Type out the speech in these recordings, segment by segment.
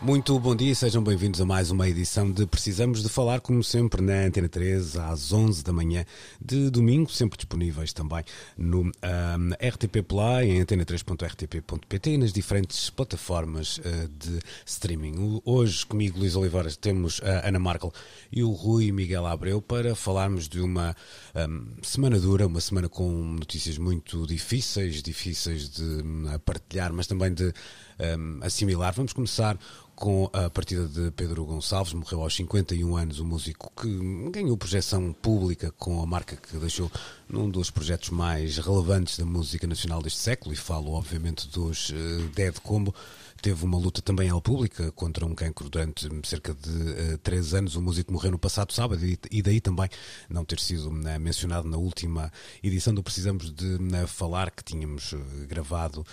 Muito bom dia sejam bem-vindos a mais uma edição de Precisamos de Falar, como sempre, na Antena 3, às 11 da manhã de domingo, sempre disponíveis também no um, RTP Play, em antena3.rtp.pt e nas diferentes plataformas uh, de streaming. Hoje, comigo, Luís Oliveira, temos a Ana Markel e o Rui Miguel Abreu para falarmos de uma um, semana dura, uma semana com notícias muito difíceis, difíceis de um, partilhar, mas também de assimilar. Vamos começar com a partida de Pedro Gonçalves, morreu aos 51 anos, um músico que ganhou projeção pública com a marca que deixou num dos projetos mais relevantes da música nacional deste século, e falo obviamente dos uh, Dead Combo teve uma luta também à pública contra um cancro durante cerca de uh, três anos. O músico morreu no passado sábado e, e daí também não ter sido uh, mencionado na última edição do Precisamos de uh, Falar que tínhamos gravado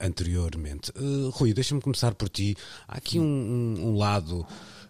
anteriormente. Rui, deixa-me começar por ti. Há aqui um, um, um lado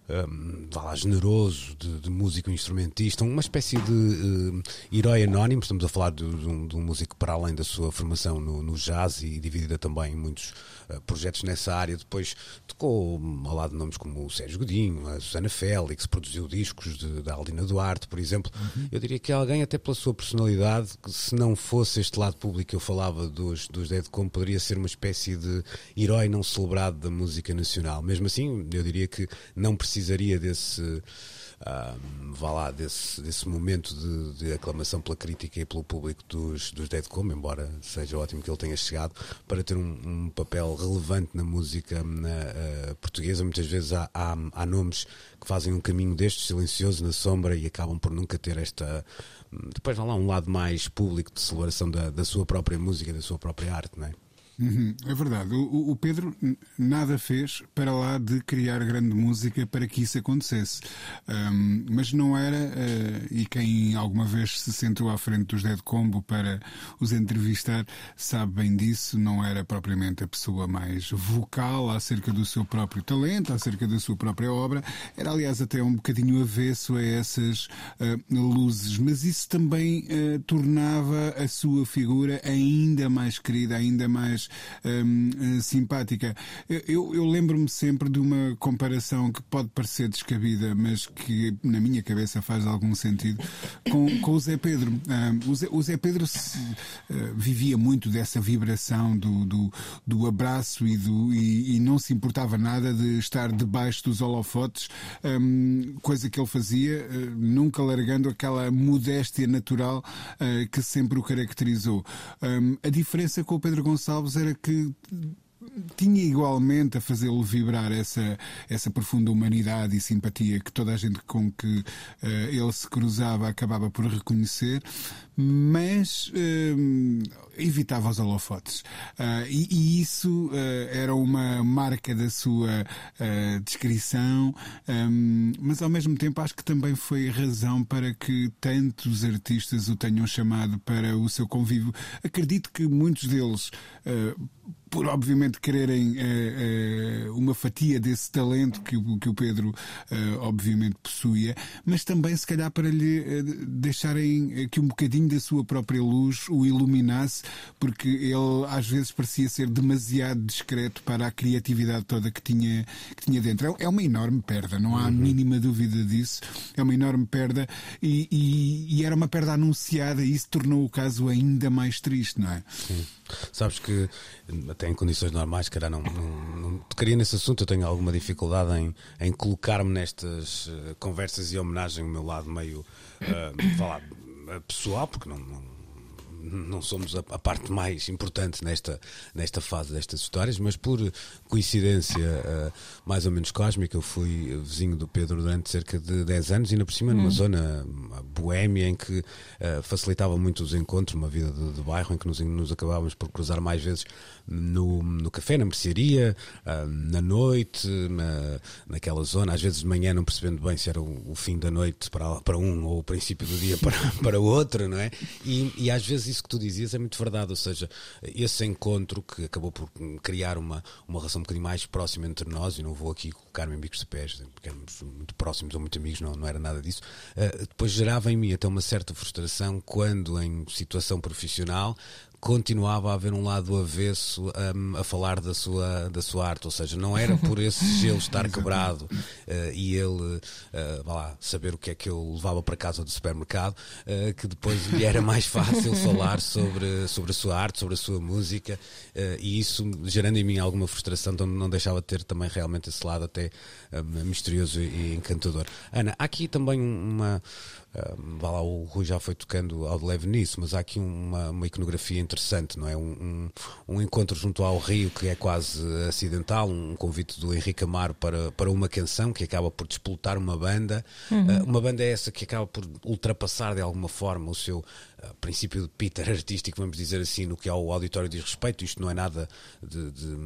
um, lá, generoso de, de, músico instrumentista, uma espécie de uh, herói anónimo. Estamos a falar de, de, um, de, um, músico para além da sua formação no, no jazz e dividida também em muitos uh, projetos nessa área. Depois tocou ao lado de nomes como o Sérgio Godinho, a Susana Félix, produziu discos da Aldina Duarte, por exemplo. Uhum. Eu diria que alguém, até pela sua personalidade, que se não fosse este lado público que eu falava dos, dos Dead Como, poderia ser uma espécie de herói não celebrado da música nacional. Mesmo assim, eu diria que não precisa precisaria desse, uh, vá lá, desse, desse momento de, de, aclamação pela crítica e pelo público dos, dos Dead Como, embora seja ótimo que ele tenha chegado, para ter um, um papel relevante na música na, uh, portuguesa. Muitas vezes há, há, há, nomes que fazem um caminho destes, silencioso, na sombra, e acabam por nunca ter esta. Depois, vá lá, um lado mais público de celebração da, da sua própria música, da sua própria arte, não é? Uhum, é verdade. O, o, Pedro nada fez para lá de criar grande música para que isso acontecesse. Um, mas não era, uh, e quem alguma vez se sentou à frente dos Dead Combo para os entrevistar sabe bem disso, não era propriamente a pessoa mais vocal acerca do seu próprio talento, acerca da sua própria obra. Era, aliás, até um bocadinho avesso a essas uh, luzes. Mas isso também uh, tornava a sua figura ainda mais querida, ainda mais mais um, eh, simpática. Eu, eu lembro-me sempre de uma comparação que pode parecer descabida, mas que na minha cabeça faz algum sentido, com, com o Zé Pedro. Um, o, Zé, o, Zé, Pedro se, uh, vivia muito dessa vibração do, do, do abraço e, do, e, e, não se importava nada de estar debaixo dos holofotes, um, coisa que ele fazia, uh, nunca largando aquela modéstia natural uh, que sempre o caracterizou. A diferença com o Pedro Gonçalves era que tinha igualmente a fazê-lo vibrar essa, essa profunda humanidade e simpatia que toda a gente com que uh, ele se cruzava acabava por reconhecer, mas uh, evitava os holofotes. Uh, e, e, isso era uma marca da sua descrição, um, mas ao mesmo tempo acho que também foi razão para que tantos artistas o tenham chamado para o seu convívio. Acredito que muitos deles por obviamente quererem eh, eh, uma fatia desse talento que, que o Pedro eh, obviamente possuía, mas também se calhar para lhe deixarem que um bocadinho da sua própria luz o iluminasse, porque ele às vezes parecia ser demasiado discreto para a criatividade toda que tinha, que tinha dentro. É, é uma enorme perda, não há a uhum. mínima dúvida disso. É uma enorme perda e, e, e era uma perda anunciada e isso tornou o caso ainda mais triste, não é? Sim. Sabes que até em condições normais, cara, não, não, não tocaria nesse assunto. Eu tenho alguma dificuldade em, em colocar-me nestas uh, conversas e homenagem ao meu lado meio uh, falar, pessoal, porque não, não não somos a, a, parte mais importante nesta, nesta fase destas histórias, mas por coincidência uh, mais ou menos cósmica, eu fui vizinho do Pedro durante cerca de 10 anos e, ainda por cima, numa hum. zona boémia em que uh, facilitava muito os encontros, uma vida de, de bairro em que nos, nos acabávamos por cruzar mais vezes no, no café, na mercearia, uh, na noite, na, naquela zona, às vezes de manhã não percebendo bem se era o, o, fim da noite para, para um ou o princípio do dia para, para o outro, não é? E, e às vezes isso que tu dizias é muito verdade, ou seja, esse encontro que acabou por criar uma, uma relação um bocadinho mais próxima entre nós, e não vou aqui colocar-me em bicos de pés, porque éramos muito próximos ou muito amigos, não, não era nada disso, uh, depois gerava em mim até uma certa frustração quando em situação profissional continuava a haver um lado avesso um, a falar da sua, da sua arte, ou seja, não era por esse gelo estar quebrado uh, e ele uh, lá, saber o que é que eu levava para casa do supermercado, uh, que depois lhe era mais fácil falar sobre, sobre a sua arte, sobre a sua música, e isso gerando em mim alguma frustração, então não deixava de ter também realmente esse lado até misterioso e encantador. Ana, há aqui também uma vá lá, o Rui já foi tocando ao de leve nisso, mas há aqui uma, uma iconografia interessante, não é? Um, um, um, encontro junto ao Rio que é quase acidental, um convite do Henrique Amaro para, para uma canção que acaba por disputar uma banda. Uhum. Uh, uma banda é essa que acaba por ultrapassar de alguma forma o seu princípio de Peter artístico, vamos dizer assim, no que ao auditório diz respeito. Isto não é nada de, de,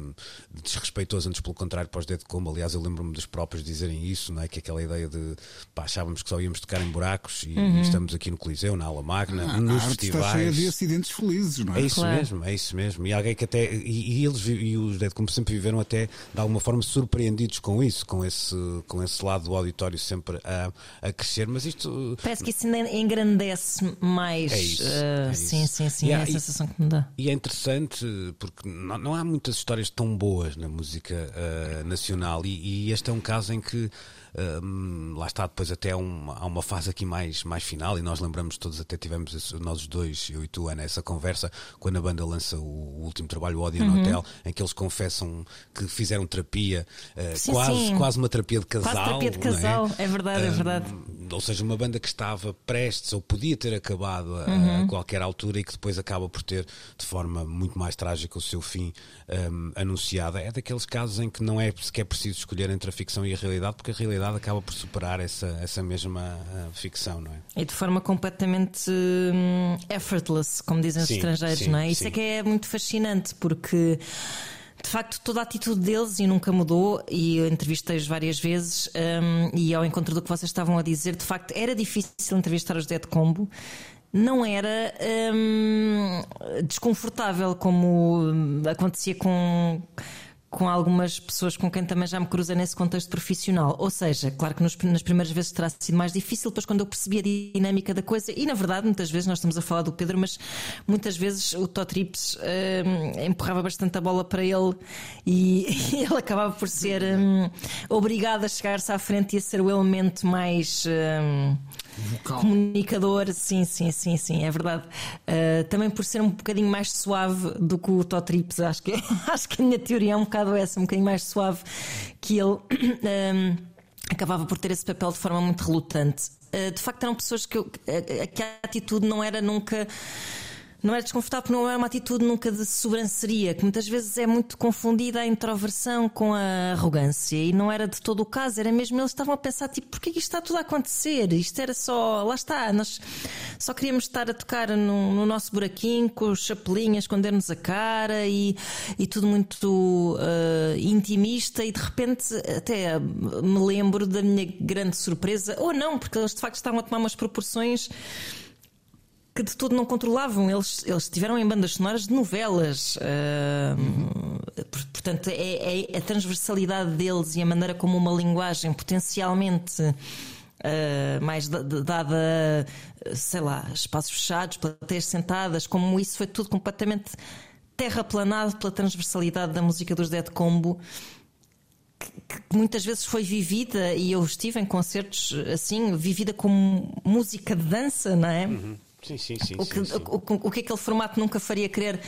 de desrespeitoso, antes pelo contrário, para os Dead Combo. Aliás, eu lembro-me dos próprios dizerem isso, não é? Que aquela ideia de pá, achávamos que só íamos tocar em buracos e, uhum. e estamos aqui no Coliseu, na Aula Magna, ah, nos a festivais. Está cheia de acidentes felizes, não é? É isso claro. mesmo, é isso mesmo. E alguém que até. E, e eles e os Dead Combo sempre viveram até de alguma forma surpreendidos com isso, com esse, com esse lado do auditório sempre a, a crescer. Mas isto. Parece que isso engrandece mais. É isso, uh. Sim, sim, sim, é a sensação que me dá. E é interessante porque não, não há muitas histórias tão boas na música uh, nacional e, e, este é um caso em que um, lá está, depois até há uma, há uma fase aqui mais, mais final e nós lembramos todos, até tivemos esse, nós dois, eu e tu, Ana, essa conversa quando a banda lança o, o último trabalho, o Ódio uhum. no Hotel, em que eles confessam que fizeram terapia, uh, sim, quase, sim. quase uma terapia de casal. Quase terapia de é? casal, é? é? verdade, é verdade. ou seja, uma banda que estava prestes ou podia ter acabado a, uhum. a, qualquer altura e que depois acaba por ter de forma muito mais trágica o seu fim um, anunciado. É daqueles casos em que não é sequer preciso escolher entre a ficção e a realidade, porque a realidade realidade acaba por superar essa, essa mesma uh, ficção, não é? E de forma completamente um, effortless, como dizem sim, os estrangeiros, sim, não é? Isso é que é muito fascinante, porque de facto, toda a atitude deles e nunca mudou, e eu entrevistei-os várias vezes, um, e ao encontro do que vocês estavam a dizer, de facto, era difícil entrevistar os Dead Combo. Não era um, desconfortável como acontecia com com algumas pessoas com quem também já me cruzei nesse contexto profissional. Ou seja, claro que nos, nas primeiras vezes terá sido mais difícil, depois quando eu percebi a dinâmica da coisa, e na verdade, muitas vezes nós estamos a falar do Pedro, mas muitas vezes o Totrips uh, empurrava bastante a bola para ele e, e ele acabava por ser um, obrigado a chegar-se à frente e a ser o elemento mais. Um, Vocal. comunicador, sim, sim, sim, sim, é verdade. Uh, também por ser um bocadinho mais suave do que o Totrips, acho que, acho que a minha teoria é um bocado essa, um bocadinho mais suave que ele. Um, acabava por ter esse papel de forma muito relutante. Uh, de facto, eram pessoas que, eu, que a atitude não era nunca não era desconfortável porque não é uma atitude nunca de sobranceria, que muitas vezes é muito confundida a introversão com a arrogância. E não era de todo o caso, era mesmo eles estavam a pensar, tipo, porquê que isto está tudo a acontecer? Isto era só, lá está, nós só queríamos estar a tocar no, no nosso buraquinho, com os chapelinhas, esconder-nos a cara e, e tudo muito uh, intimista. E de repente, até me lembro da minha grande surpresa, ou não, porque eles de facto estavam a tomar umas proporções que de todo não controlavam. Eles, eles estiveram em bandas sonoras de novelas. Uh, portanto, é, é, a transversalidade deles e a maneira como uma linguagem potencialmente. Uh, mais dada, sei lá, espaços fechados, plateias sentadas, como isso foi tudo completamente terraplanado pela transversalidade da música dos Dead Combo, que, que muitas vezes foi vivida, e eu estive em concertos assim, vivida como música de dança, não é? Uhum. Sim, sim, sim. O que, sim, sim. O, o, o, que aquele formato nunca faria querer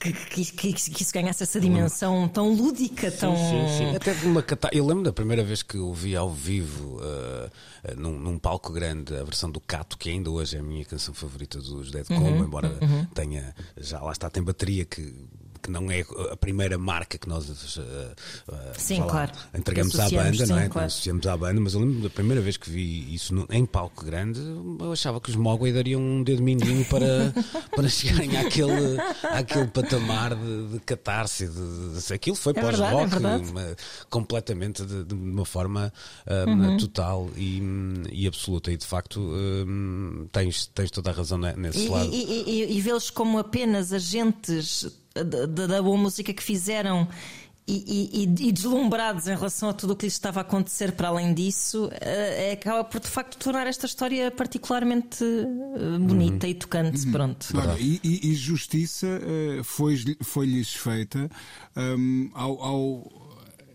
que, que, que, que isso ganhasse essa dimensão tão lúdica, tão. Sim, sim. Até de uma cata... Eu lembro da primeira vez que ouvi ao vivo, uh, num, num, palco grande, a versão do Cato, que ainda hoje é a minha canção favorita dos Dead Combo, uhum, embora uhum. tenha. Já lá está, tem bateria que que não é a primeira marca que nós uh, sim, claro. entregamos à banda, sim, não é? Claro. Associamos à banda, mas eu lembro da primeira vez que vi isso no, em palco grande, eu achava que os Mogwai dariam um dedo mindinho para, para chegarem àquele, àquele patamar de, de catarse. De, de, aquilo foi é pós-rock, é completamente de, de, uma forma um, uhum. total e, e, absoluta. E de facto um, tens, tens toda a razão nesse e, lado. E, e, e vê-los como apenas agentes da, da boa música que fizeram e, e, e, deslumbrados em relação a tudo o que lhes estava a acontecer para além disso, uh, acaba por de facto tornar esta história particularmente uh, bonita uhum. e tocante. Uhum. Pronto. E, e, justiça uh, foi-lhes foi feita um, ao, ao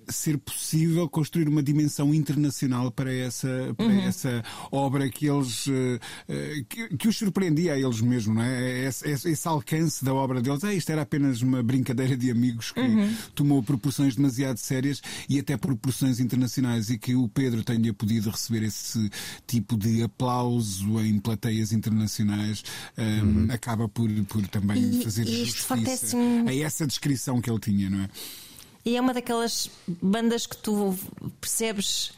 ser possível construir uma dimensão internacional para essa, para uhum. essa obra que eles uh, que, que, os surpreendia a eles mesmos, não é? Esse, esse, alcance da obra deles, ah, isto era apenas uma brincadeira de amigos que uhum. tomou proporções demasiado sérias e até proporções internacionais e que o Pedro tenha podido receber esse tipo de aplauso em plateias internacionais um, uhum. acaba por, por também e, fazer e justiça a essa descrição que ele tinha, não é? E é uma daquelas bandas que tu percebes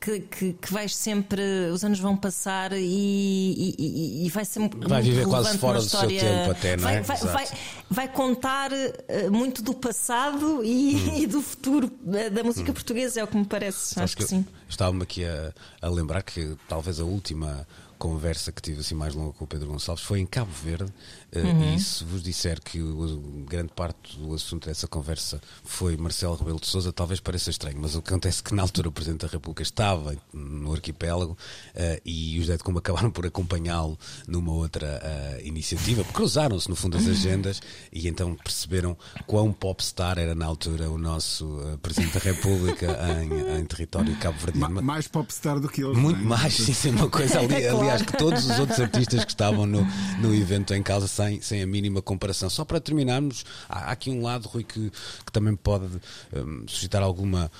que, que, que, vais sempre, os anos vão passar e, e, e vai ser vai viver quase fora do seu tempo até, não é? Vai, vai, vai, vai contar uh, muito do passado e, hum. e, do futuro eh, da música hum. portuguesa, é o que me parece. Sabes Acho que, que sim. Estava-me aqui a, a lembrar que talvez a última conversa que tive assim mais longa com o Pedro Gonçalves foi em Cabo Verde eh, uhum. e se vos disser que o, grande parte do assunto dessa conversa foi Marcelo Rebelo de Sousa, talvez pareça estranho, mas o que acontece é que na altura o Presidente da República estava no arquipélago uh, e os Dead Combo acabaram por acompanhá-lo numa outra uh, iniciativa, cruzaram-se no fundo as agendas e então perceberam quão popstar era na altura o nosso uh, Presidente da República em, em território cabo-verdiano. Ma mais popstar do que eles. Muito é? mais, sim, é uma coisa ali, é aliás, que todos os outros artistas que estavam no, no evento em causa sem, sem a mínima comparação. Só para terminarmos, há, há aqui um lado, Rui, que, que também pode um, suscitar alguma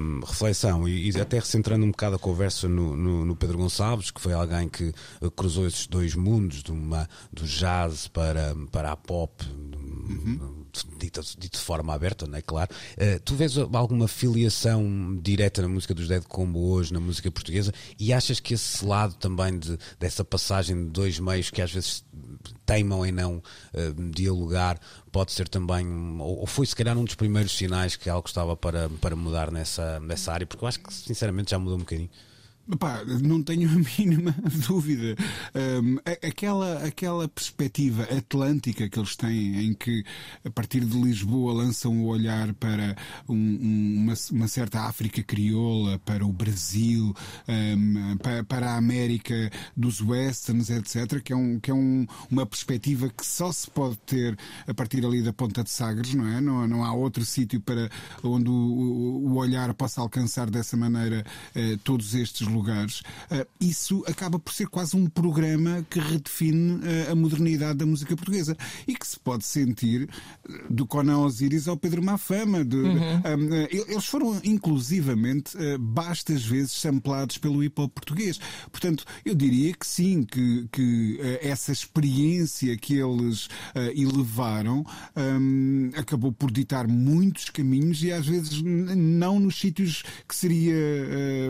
um, reflexão e, e, até recentrando um bocado a conversa no, no, no, Pedro Gonçalves, que foi alguém que uh, cruzou esses dois mundos, de uma, do jazz para, para a pop. Uhum dito, dito de forma aberta, não é claro. Uh, tu vês alguma filiação direta na música dos Dead Combo hoje, na música portuguesa, e achas que esse lado também de, dessa passagem de dois meios que às vezes teimam em não uh, dialogar pode ser também, ou, ou, foi se calhar um dos primeiros sinais que algo estava para, para mudar nessa, nessa área, porque eu acho que sinceramente já mudou um bocadinho. Pá, não tenho a mínima dúvida. Um, aquela, aquela perspectiva atlântica que eles têm, em que a partir de Lisboa lançam o olhar para um, uma, uma, certa África crioula, para o Brasil, um, para, para, a América dos westerns, etc., que é, um, que é um, uma perspectiva que só se pode ter a partir ali da Ponta de Sagres, não é? Não, não há outro sítio para onde o, o, olhar possa alcançar dessa maneira uh, todos estes lugares lugares, uh, isso acaba por ser quase um programa que redefine uh, a modernidade da música portuguesa e que se pode sentir eh, do Conan Osiris ao Pedro Mafama. De, uhum. uh, eles foram inclusivamente bastas vezes samplados pelo hip hop português. Portanto, eu diria que sim, que, que essa experiência que eles elevaram um, acabou por ditar muitos caminhos e às vezes não nos sítios que seria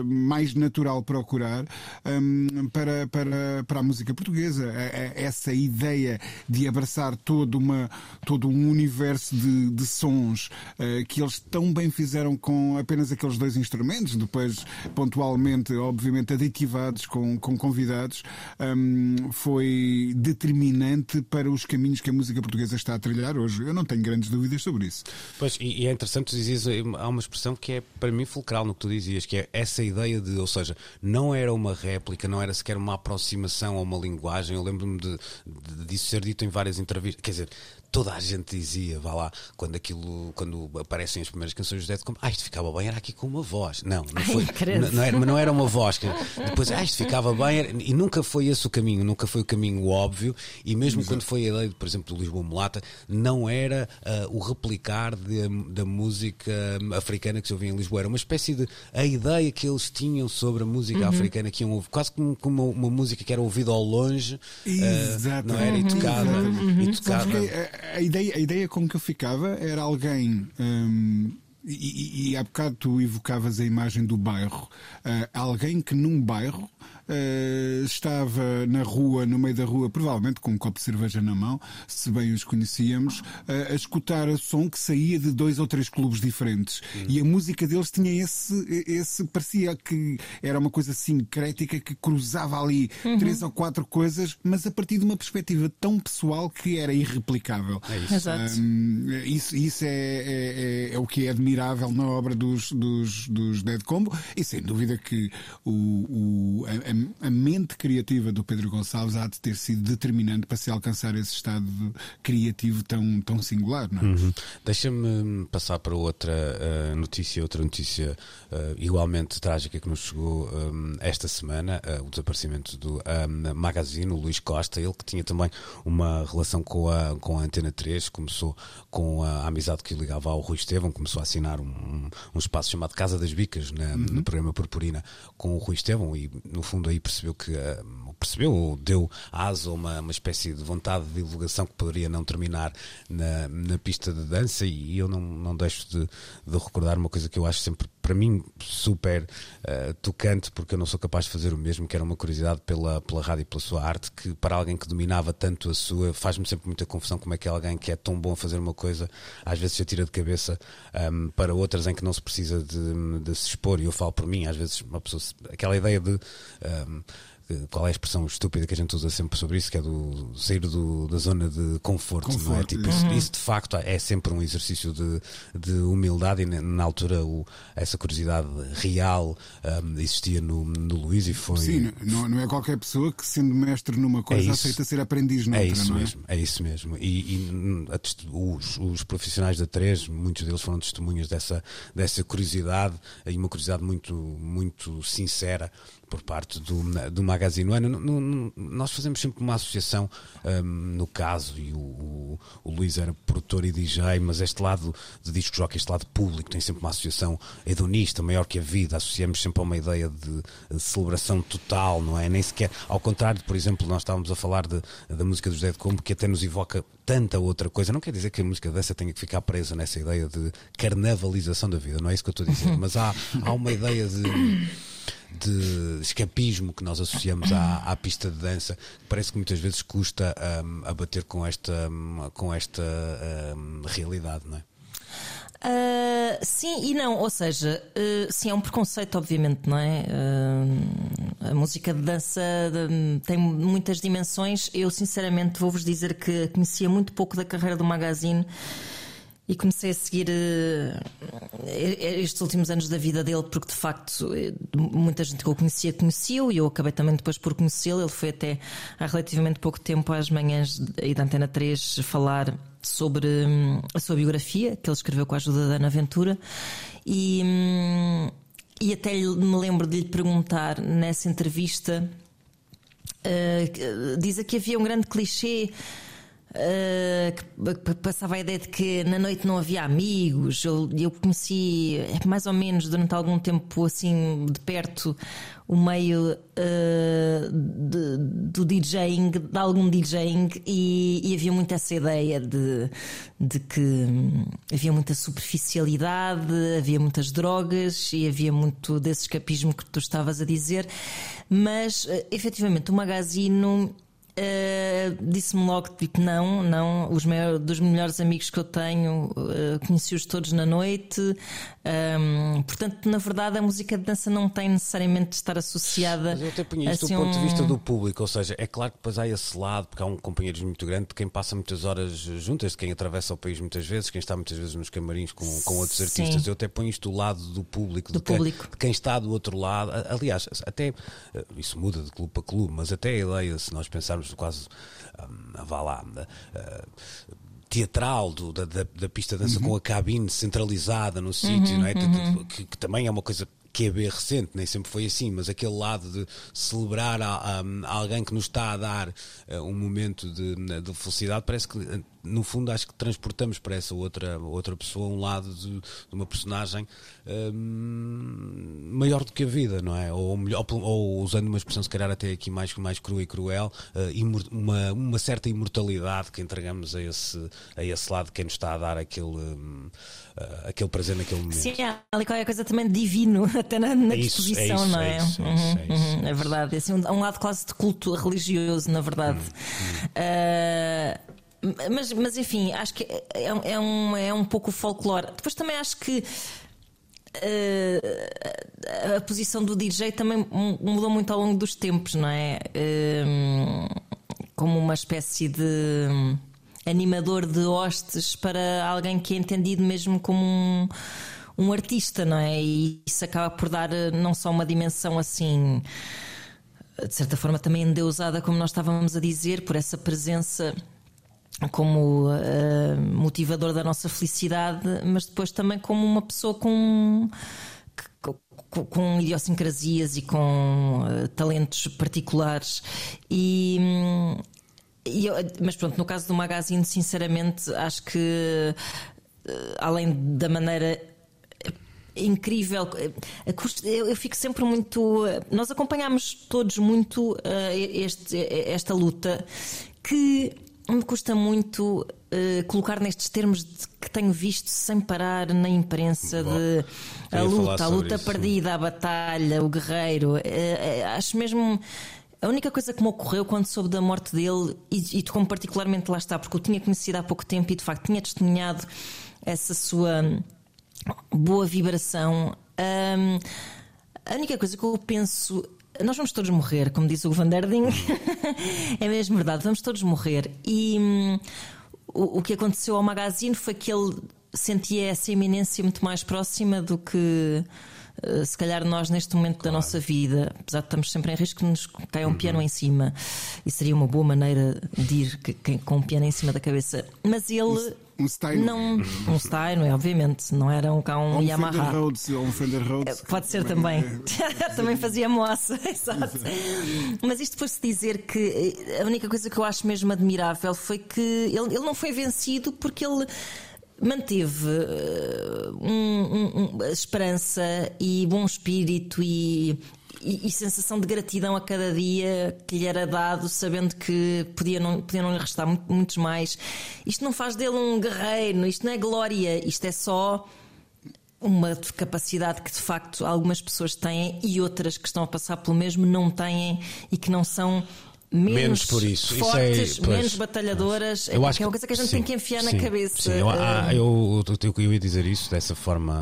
mais natural procurar um, para, para, para a música portuguesa. É, é essa ideia de abraçar todo, uma, todo um universo de, de sons uh, que eles tão bem fizeram com apenas aqueles dois instrumentos, depois pontualmente, obviamente, aditivados com, com convidados, um, foi determinante para os caminhos que a música portuguesa está a trilhar hoje. Eu não tenho grandes dúvidas sobre isso. Pois, e, e é interessante, tu dizias, há uma expressão que é para mim fulcral no que tu dizias, que é essa ideia de, ou seja, não era uma réplica, não era sequer uma aproximação a uma linguagem. Eu lembro-me de, de, disso ser dito em várias entrevistas. Quer dizer, toda a gente dizia, vá lá, quando aquilo, quando aparecem as primeiras canções do Dead como, ah, isto ficava bem, era aqui com uma voz. Não, não foi. Não, não, era, mas não era uma voz. Que, depois, ah, isto ficava bem, era, e nunca foi esse o caminho, nunca foi o caminho óbvio, e mesmo Exato. quando foi a ideia, por exemplo, do Lisboa Mulata, não era uh, o replicar de, da música africana que se ouvia em Lisboa, era uma espécie de a ideia que eles tinham sobre a música uhum. africana que iam ouvir, quase como, como uma, uma, música que era ouvida ao longe, uh, não era? E tocada. Uhum. E tocada a, ideia, a ideia com que eu ficava era alguém. Hum, e, e, e há bocado tu evocavas a imagem do bairro. Uh, alguém que num bairro uh, estava na rua, no meio da rua, provavelmente com um copo de cerveja na mão, se bem os conhecíamos, uh, a escutar o som que saía de dois ou três clubes diferentes. Uhum. E a música deles tinha esse, esse, parecia que era uma coisa sincrética que cruzava ali uhum. três ou quatro coisas, mas a partir de uma perspectiva tão pessoal que era irreplicável. É isso. Exato. Um, isso, isso é, é, é, é, o que é admirável na obra dos, dos, dos Dead Combo e sem dúvida que o, o a, a, mente criativa do Pedro Gonçalves há de ter sido determinante para se alcançar esse estado criativo tão, tão singular. Não é? Uhum. Deixa-me passar para outra uh, notícia, outra notícia uh, igualmente trágica que nos chegou um, eh, esta semana: uh, o desaparecimento do um, Magazine, o Luís Costa, ele que tinha também uma relação com a, com a Antena 3, começou com a amizade que ligava ao Rui Estevão, começou a assinar um, um espaço chamado Casa das Bicas na, uhum. no programa Purpurina com o Rui Estevão e no fundo aí percebeu que uh, percebeu ou deu asa a uma, uma espécie de vontade de divulgação que poderia não terminar na, na pista de dança e eu não, não deixo de, de recordar uma coisa que eu acho sempre para mim super uh, tocante porque eu não sou capaz de fazer o mesmo que era uma curiosidade pela, pela rádio e pela sua arte que para alguém que dominava tanto a sua faz-me sempre muita confusão como é que é alguém que é tão bom a fazer uma coisa às vezes se atira de cabeça um, ehm, para outras em que não se precisa de, de, se expor e eu falo por mim às vezes uma pessoa aquela ideia de um, ehm, qual é a expressão estúpida que a gente usa sempre sobre isso, que é do sair do, da zona de conforto, conforto não é? Tipo, isso. Uhum. isso. de facto é sempre um exercício de, de humildade e na altura o, essa curiosidade real um, existia no, no Luís e foi. Sim, não, não é qualquer pessoa que sendo mestre numa coisa é aceita ser aprendiz noutra, é isso é? mesmo, é isso mesmo. E, e a, os, os, profissionais da 3, muitos deles foram testemunhas dessa, dessa curiosidade e uma curiosidade muito, muito sincera por parte do, do Magazine Luana. Nós fazemos sempre uma associação, um, no caso, e o, o, o, Luís era produtor e DJ, mas este lado de disco jockey, este lado público, tem sempre uma associação hedonista, maior que a vida. Associamos sempre a uma ideia de, de celebração total, não é? Nem sequer, ao contrário, por exemplo, nós estávamos a falar de, da música dos Dead Combo, que até nos evoca tanta outra coisa. Não quer dizer que a música dessa tenha que ficar presa nessa ideia de carnavalização da vida, não é isso que eu estou a dizer, mas há, há uma ideia de de escapismo que nós associamos à, à pista de dança, parece que muitas vezes custa um, a bater com esta, um, com esta um, realidade, não é? Uh, sim e não, ou seja, uh, sim, é um preconceito, obviamente, não é? Uh, a música de dança tem muitas dimensões. Eu, sinceramente, vou-vos dizer que conhecia muito pouco da carreira do Magazine e comecei a seguir uh, estes últimos anos da vida dele, porque de facto muita gente que eu conhecia conhecia-o e eu acabei também depois por conhecê-lo. Ele foi até há relativamente pouco tempo às manhãs da Antena 3 falar sobre um, a sua biografia, que ele escreveu com a ajuda da Ana Ventura, e, um, e até me lembro de lhe perguntar nessa entrevista. Uh, diz que havia um grande clichê Uh, que passava a ideia de que na noite não havia amigos. Eu, eu conheci é mais ou menos durante algum tempo assim de perto o meio uh, de, do DJing, de algum DJing, e, e, havia muito essa ideia de, de que havia muita superficialidade, havia muitas drogas e havia muito desse escapismo que tu estavas a dizer, mas uh, efetivamente o magazine Uh, disse-me logo tipo não, não, os meus, dos melhores amigos que eu tenho uh, conheci-os todos na noite um, portanto na verdade a música de dança não tem necessariamente de estar associada Mas eu até ponho isto assim, do ponto de vista do público, ou seja, é claro que depois há esse lado, porque há um companheirismo muito grande de quem passa muitas horas juntas, de quem atravessa o país muitas vezes, quem está muitas vezes nos camarins com, com outros Sim. artistas. Eu até ponho isto do lado do público, Do de, quem, público. de quem está do outro lado. Aliás, até eh, isso muda de clube para clube, mas até a ideia, se nós pensarmos quase, hum, vá lá. eh, teatral do- da, da, da pista de dança com a cabine centralizada no sítio, não é? Que, que também é uma coisa que é recente, nem sempre foi assim, mas aquele lado de celebrar a, a- alguém que nos está a dar eh, um momento de, de felicidade, parece que no fundo acho que transportamos para essa outra, outra pessoa um lado de, de uma personagem hum, maior do que a vida, não é? Ou, melhor, ou, usando uma expressão se calhar até aqui mais, mais crua e cruel, imor- uma, uma certa imortalidade que entregamos a esse, a esse lado de quem nos está a dar aquele, hum, eh, aquele prazer naquele momento. Sim, há ali qualquer coisa também divino, até na, na É isso, disposição, é isso, não é é? isso, é Uhum, é isso. uhum, é verdade. Assim, um, um lado quase de culto religioso, na verdade. Hum, Ah, mas, mas enfim, acho que é, é um, é um pouco o folclore. Depois também acho que. ah, a posição do DJ também mu- mudou muito ao longo dos tempos, não é? Hum, como uma espécie de animador de hostes para alguém que é entendido mesmo como um, um artista, não é? E isso acaba por dar eh, não só uma dimensão assim, de certa forma também endeusada, como nós estávamos a dizer, por essa presença como eh, motivador da nossa felicidade, mas depois também como uma pessoa com com, com- idiosincrasias e com eh, talentos particulares e, hum, eu- mas pronto, no caso do magazine, sinceramente, acho que eh, além da maneira incrível. Custo- Eu eu fico sempre muito. Nós acompanhamos todos muito eh, este- esta luta que me custa muito eh, colocar nestes termos de- que tenho visto sem parar na imprensa de a luta, a luta isso. perdida, a batalha, o guerreiro. Eh, eh, Acho mesmo. A única coisa que me ocorreu quando soube da morte dele, e, e como particularmente lá está, porque eu tinha conhecido há pouco tempo e de facto tinha testemunhado essa sua boa vibração. Hum, a única coisa que eu penso. Nós vamos todos morrer, como diz o Van der Ding. é mesmo verdade, vamos todos morrer. E hum, o, o que aconteceu ao magazine foi que ele sentia essa iminência muito mais próxima do que. Eh, Se calhar nós neste momento da nossa vida, apesar de estamos sempre em risco nos caia um piano em cima, e seria uma boa maneira de ir com um piano em cima da cabeça. Mas ele um Steinway. não, um Steinway, obviamente, não era um cá um Yamaha. Fender Rhodes, ou um Fender Rhodes. É, Pode ser também. também fazia moça, exato. Mas isto por se dizer que eh, a única coisa que eu acho mesmo admirável foi que ele, ele não foi vencido porque ele manteve eh, um- um- esperança e bom espírito e, e- e sensação de gratidão a cada dia que lhe era dado, sabendo que podia não, podia não lhe restar mu- muitos mais. Isto não faz dele um guerreiro, isto não é glória, isto é só uma capacidade que de facto algumas pessoas têm e outras que estão a passar pelo mesmo não têm e que não são menos, Menos por isso. Isso é- fortes, pois. menos batalhadoras. Eu é, acho que é uma coisa que a gente sim, tem que enfiar sim, na cabeça. Sim, eu, ah, Ah, eu, eu, eu ia dizer isso dessa forma.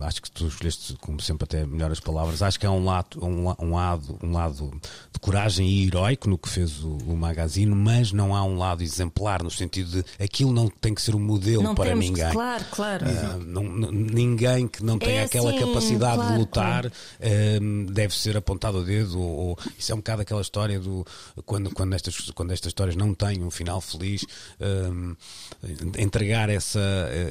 ah, acho que tu escolheste, como sempre, até melhor as palavras. Acho que há um lado, um, um lado, um lado de coragem e heróico no que fez o, o magazine, mas não há um lado exemplar no sentido de aquilo não tem que ser um modelo não para temos ninguém. claro, claro. Ah, não- ninguém que não tenha É aquela assim, capacidade claro, de lutar ah, deve ser apontado o dedo. Ou- isso é um bocado aquela história do quando, quando, estas, quando estas histórias não têm um final feliz, ah, entregar essa,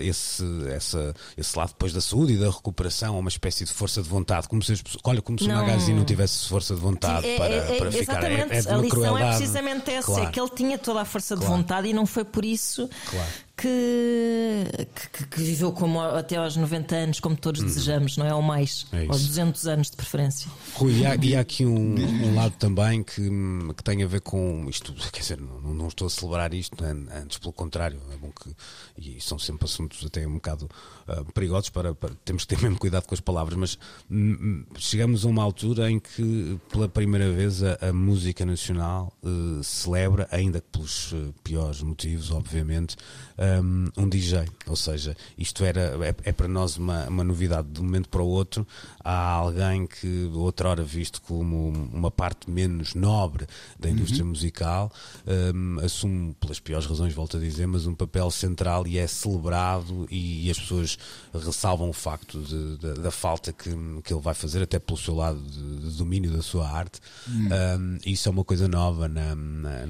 esse, essa, esse lado depois da saúde e da recuperação a uma espécie de força de vontade, como se, olha, como se Não. o magazine não tivesse força de vontade É- para, é- é- para ficar. É, exatamente, é de a uma lição é crueldade. precisamente essa: Claro. é que ele tinha toda a força de Claro. vontade e não foi por isso Claro. Que que, que, viveu como até aos 90 anos, como todos uhum. desejamos, não é? Ou mais, é ou 200 anos de preferência. Rui, e há, e há aqui um, um, lado também que, que tem a ver com isto, quer dizer, não, não estou a celebrar isto, antes pelo contrário, é bom que, e são sempre assuntos até um bocado uh, perigosos para, para, temos que ter mesmo cuidado com as palavras, mas um, chegamos a uma altura em que pela primeira vez a, a música nacional uh, celebra, ainda que pelos uh, piores motivos, obviamente, um, um, DJ. Ou seja, isto era, é, é, para nós uma, uma novidade de um momento para o outro. Há alguém que outrora visto como uma parte menos nobre da indústria uhum. musical um, assume, pelas piores razões, volto a dizer, mas um papel central e é celebrado e, as pessoas ressalvam o facto de, de, da falta que, que ele vai fazer, até pelo seu lado de, de domínio da sua arte. Uhum. Um, isso é uma coisa nova na, na,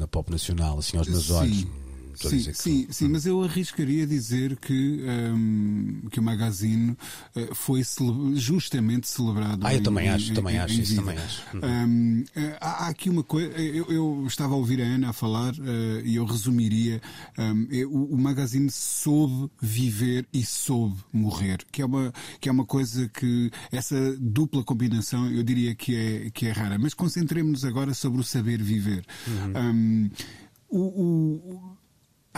na pop nacional, assim aos meus Sim. olhos sim, que... sim, sim, hum. mas eu arriscaria dizer que, um, que o Magazine uh, foi cele... justamente celebrado. Ah, eu em, também acho, em, também em, acho, isso também acho. Um, uh, há aqui uma coisa, eu, eu, estava a ouvir a Ana a falar uh, e eu resumiria: um, eu, o Magazine soube viver e soube morrer, que é uma, que é uma coisa que essa dupla combinação eu diria que é, que é rara. Mas concentremos-nos agora sobre o saber viver. Uhum. Um, o, o,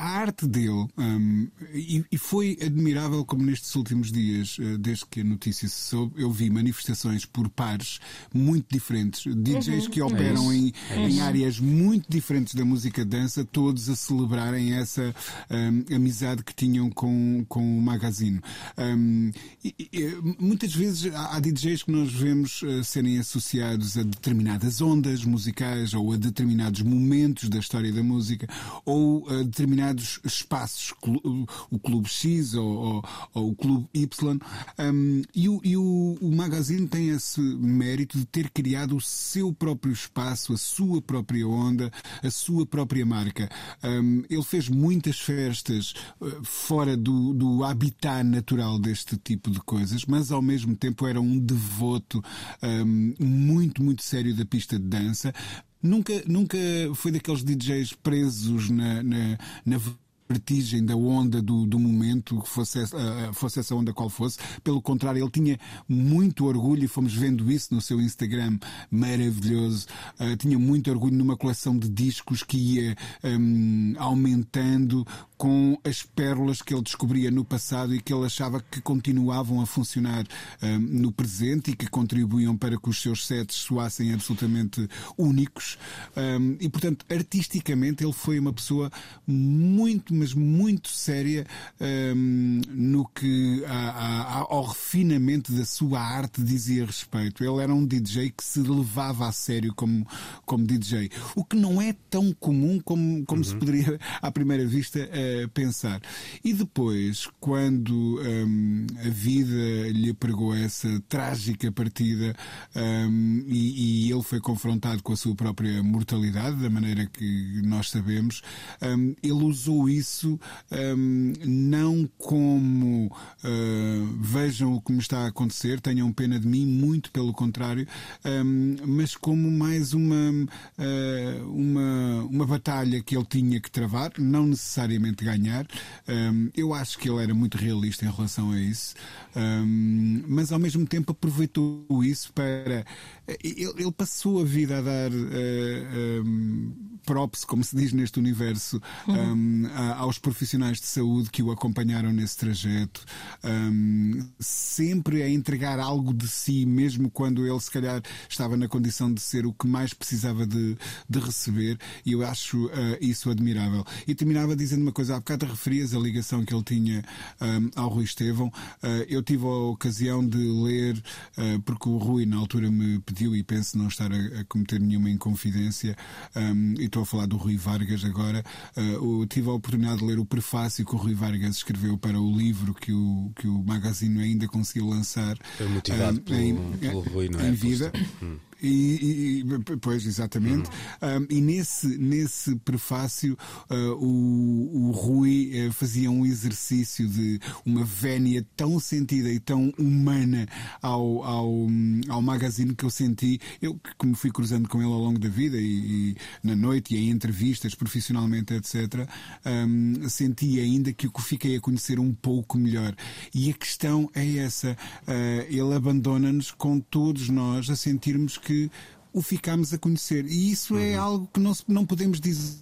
a arte dele, um, e, e, foi admirável como nestes últimos dias, uh, desde que a notícia se soube, eu vi manifestações por pares muito diferentes, DJs uhum. que operam é em, é em, áreas muito diferentes da música dança, todos a celebrarem essa um, amizade que tinham com, com o magazine. Um, e, e, muitas vezes há, há, DJs que nós vemos uh, serem associados a determinadas ondas musicais ou a determinados momentos da história da música ou a determinados determinados espaços, o Clube X ou, ou, ou o Clube Y, um, e, o, e o, o Magazine tem esse mérito de ter criado o seu próprio espaço, a sua própria onda, a sua própria marca. Um, ele fez muitas festas uh, fora do, do habitat natural deste tipo de coisas, mas ao mesmo tempo era um devoto um, muito, muito sério da pista de dança. Nunca, nunca foi daqueles DJs presos na, na, na vertigem da onda do, do momento, fosse, uh, fosse essa onda qual fosse. Pelo contrário, ele tinha muito orgulho, e fomos vendo isso no seu Instagram maravilhoso. Uh, tinha muito orgulho numa coleção de discos que ia um, aumentando com as pérolas que ele descobria no passado e que ele achava que continuavam a funcionar um, no presente e que contribuíam para que os seus sets soassem absolutamente únicos. Um, e, portanto, artisticamente, ele foi uma pessoa muito mas muito séria um, no que a, a, ao refinamento da sua arte dizia respeito. Ele era um DJ que se levava a sério como, como DJ, o que não é tão comum como, como uhum. se poderia à primeira vista uh, pensar. E depois, quando um, a vida lhe pregou essa trágica partida um, e, e, ele foi confrontado com a sua própria mortalidade, da maneira que nós sabemos, ele usou isso isso um, não como uh, vejam o que me está a acontecer, tenham pena de mim, muito pelo contrário, um, mas como mais uma, uh, uma, uma batalha que ele tinha que travar, não necessariamente ganhar. Um, eu acho que ele era muito realista em relação a isso, mas ao mesmo tempo aproveitou isso para. Ele, ele passou a vida a dar uh, props, como se diz neste universo, uhum. aos profissionais de saúde que o acompanharam nesse trajeto, um, sempre a entregar algo de si, mesmo quando ele se calhar estava na condição de ser o que mais precisava de, de receber, e eu acho uh, isso admirável. E terminava dizendo uma coisa, há bocado referias a ligação que ele tinha um, ao Rui Estevão. Uh, eu tive a ocasião de ler, uh, porque o Rui na altura me pediu, e penso não estar a, a cometer nenhuma inconfidência, um, e estou a falar do Rui Vargas agora, uh, tive a oportunidade de ler o prefácio que o Rui Vargas escreveu para o livro que o, que o Magazine ainda conseguiu lançar. Foi motivado uh, pelo, em, pelo Rui, não é? Em vida. Hum. E, e, pois, exatamente. Um, e nesse, nesse prefácio, uh, o, o Rui uh, fazia um exercício de uma vénia tão sentida e tão humana ao, ao, ao magazine que eu senti. Eu, que me fui cruzando com ele ao longo da vida e, e na noite e em entrevistas, profissionalmente, etc., um, senti ainda que o fiquei a conhecer um pouco melhor. E a questão é essa: uh, ele abandona-nos com todos nós a sentirmos que que o ficámos a conhecer. E isso é uhum. algo que não, não podemos dizer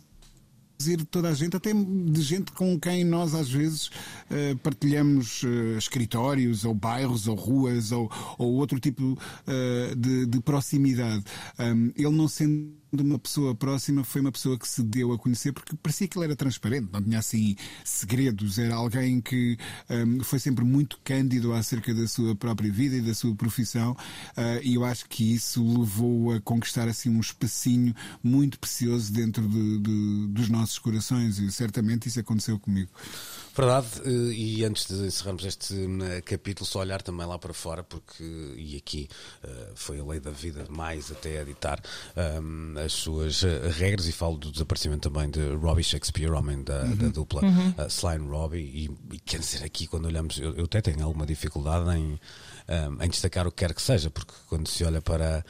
dizer de toda a gente, até de gente com quem nós às vezes uh, partilhamos uh, escritórios, ou bairros, ou ruas, ou, ou outro tipo uh, de, de, proximidade. Um, ele não sendo de uma pessoa próxima foi uma pessoa que se deu a conhecer porque parecia que ele era transparente, não tinha assim segredos, era alguém que um, foi sempre muito cândido acerca da sua própria vida e da sua profissão uh, e eu acho que isso levou a conquistar assim um espacinho muito precioso dentro de, de, dos nossos corações e certamente isso aconteceu comigo. Verdade, eh, e antes de encerrarmos este eh, capítulo, só olhar também lá para fora, porque, e aqui foi a lei da vida mais até editar um, as suas regras, e falo do desaparecimento também de Robbie Shakespeare, homem da, uhum. da dupla uhum. uh, Sly and Robbie, e, e quer dizer, aqui quando olhamos, eu, eu até tenho alguma dificuldade em um, em destacar o que quer que seja, porque quando se olha para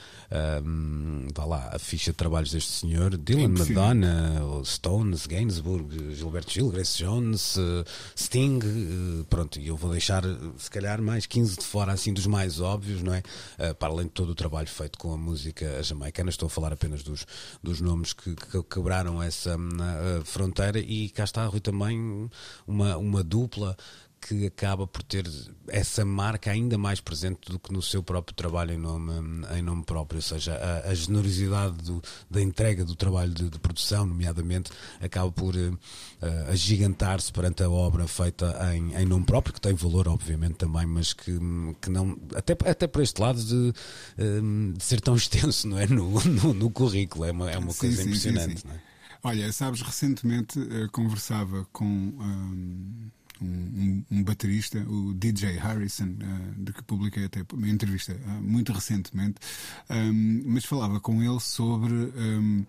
um, vá lá, a ficha de trabalhos deste senhor, Dylan, Madonna, Stones, Gainsbourg, Gilberto Gil, Grace Jones, uh, Sting, uh, pronto, e eu vou deixar se calhar mais 15 de fora assim dos mais óbvios, não é? Uh, para além de todo o trabalho feito com a música jamaicana, estou a falar apenas dos, dos nomes que, que quebraram essa fronteira e cá está, Rui, também uma, uma dupla que acaba por ter essa marca ainda mais presente do que no seu próprio trabalho em nome, em nome próprio, ou seja, a, a generosidade do, da entrega do trabalho de, de, produção, nomeadamente, acaba por uh, agigantar-se perante a obra feita em, em nome próprio, que tem valor, obviamente, também, mas que, que não, até, até por este lado de, uh, de ser tão extenso, não é? No, no, no currículo, é uma, é uma sim, coisa sim, impressionante, sim, é? Olha, sabes, recentemente uh, conversava com. Um, um, um, baterista, o DJ Harrison, uh, de que publiquei até uma entrevista uh, muito recentemente, um, mas falava com ele sobre. Um,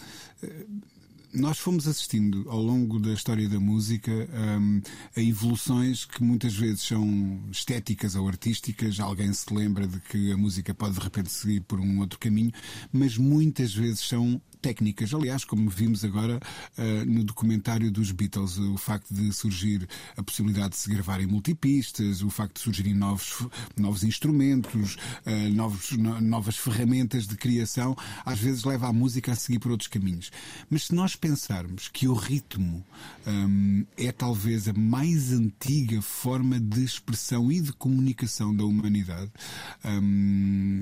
nós fomos assistindo ao longo da história da música um, a evoluções que muitas vezes são estéticas ou artísticas. Alguém se lembra de que a música pode de repente seguir por um outro caminho, mas muitas vezes são técnicas. Aliás, como vimos agora uh, no documentário dos Beatles, o facto de surgir a possibilidade de se gravar em multipistas, o facto de surgirem novos, novos instrumentos, uh, novos, no, novas ferramentas de criação, às vezes leva a música a seguir por outros caminhos. Mas se nós pensarmos que o ritmo um, é talvez a mais antiga forma de expressão e de comunicação da humanidade, um,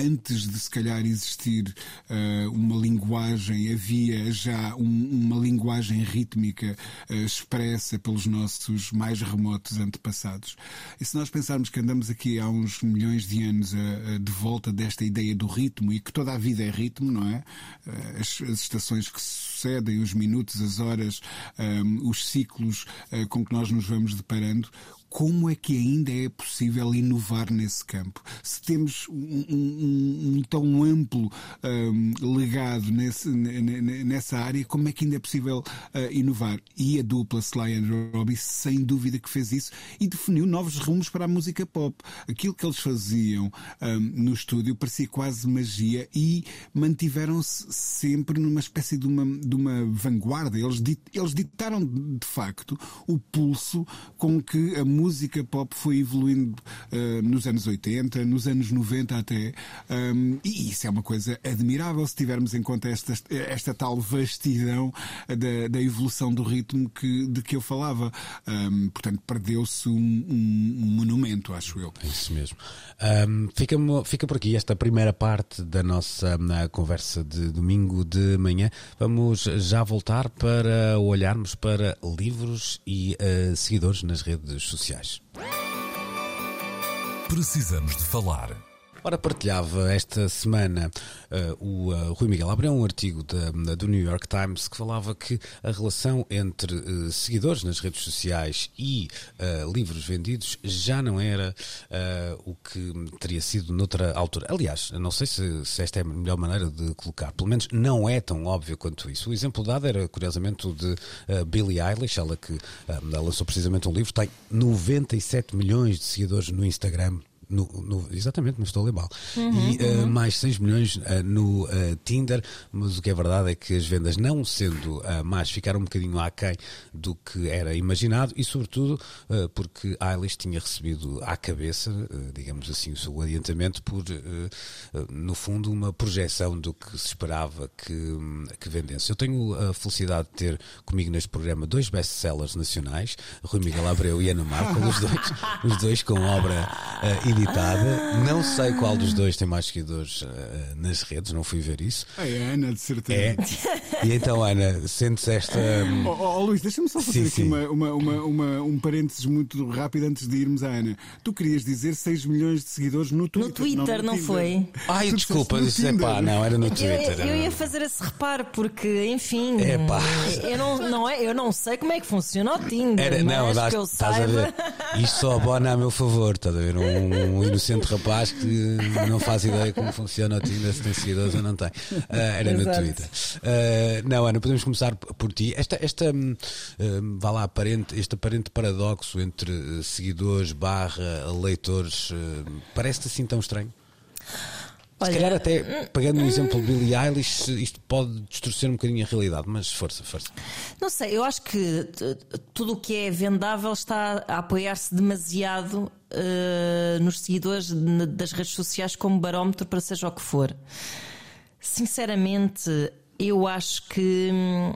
antes de se calhar existir uh, uma uma linguagem, havia já um, uma linguagem rítmica uh, expressa pelos nossos mais remotos antepassados. E se nós pensarmos que andamos aqui há uns milhões de anos uh, de volta desta ideia do ritmo e que toda a vida é ritmo, não é? Uh, as, as, estações que sucedem, os minutos, as horas, um, os ciclos com que nós nos vamos deparando, como é que ainda é possível inovar nesse campo? Se temos um, um, um tão amplo um, legado nesse, nessa área, como é que ainda é possível uh, inovar? E a dupla Sly and Robbie, sem dúvida que fez isso e definiu novos rumos para a música pop. Aquilo que eles faziam no estúdio parecia quase magia e mantiveram-se sempre numa espécie de uma, de uma vanguarda. Eles, dit, eles ditaram de facto o pulso com que a música música pop foi evoluindo uh, nos anos 80, nos anos 90 até, um, e isso é uma coisa admirável se tivermos em conta esta, esta tal vastidão da, da evolução do ritmo que, de que eu falava. Um, portanto, perdeu-se um, um, um, monumento, acho eu. É isso mesmo. fica, fica por aqui esta primeira parte da nossa conversa de domingo de manhã. Vamos já voltar para olharmos para livros e uh, seguidores nas redes sociais sociais. Precisamos de falar Ora, partilhava esta semana uh, o uh, Rui Miguel abriu um artigo da, do New York Times que falava que a relação entre uh, seguidores nas redes sociais e livros vendidos já não era o que teria sido noutra altura. Aliás, não sei se, se, esta é a melhor maneira de colocar, pelo menos não é tão óbvio quanto isso. O exemplo dado era, curiosamente, o de Billie Eilish, ela que lançou precisamente um livro, tem 97 milhões de seguidores no Instagram no, no, exatamente, estou a ler Uhum, e uh, mais 6 milhões uh, no uh, Tinder, mas o que é verdade é que as vendas, não sendo mais, ficaram um bocadinho aquém do que era imaginado e, sobretudo, porque Eilish tinha recebido à cabeça, digamos assim, o seu adiantamento por, no fundo, uma projeção do que se esperava que, que vendesse. Eu tenho a felicidade de ter comigo neste programa dois best-sellers nacionais, Rui Miguel Abreu e Ana Marco, os dois, os dois com obra uh, editada. Não sei qual dos dois tem mais seguidores uh, nas redes, não fui ver isso. É a Ana, de certeza. É. E então, Ana, sentes esta. Um... Oh, oh, Luís, deixa-me só fazer sim, aqui sim. Uma, uma, uma, uma, um parênteses muito rápido antes de irmos à Ana. Tu querias dizer 6 milhões de seguidores no Twitter. No Twitter, não, não foi? Ai, tu desculpa, isso é pá, não, era no Twitter. Eu, eu, ia fazer esse reparo, porque, enfim. É pá. Eu não, não, é, eu não sei como é que funciona o Tinder. Era, não, dá, estás saiba... a ver. Isto só abona a meu favor, estás a ver? Um, um inocente rapaz que não faz ideia como funciona o Tinder, se tem seguidores ou não tem. Uh, era Exato. no Twitter. Uh, não, Ana, podemos começar por ti. Esta, esta uh, vá lá, aparente, este aparente paradoxo entre seguidores barra leitores, parece-te assim tão estranho? Olha, Se calhar até pegando no exemplo de Billie Eilish, isto pode distorcer um bocadinho a realidade, mas força, força. Não sei, eu acho que tudo o que é vendável está a apoiar-se demasiado uh, nos seguidores das redes sociais como barómetro para seja o que for. Sinceramente, eu acho que hum,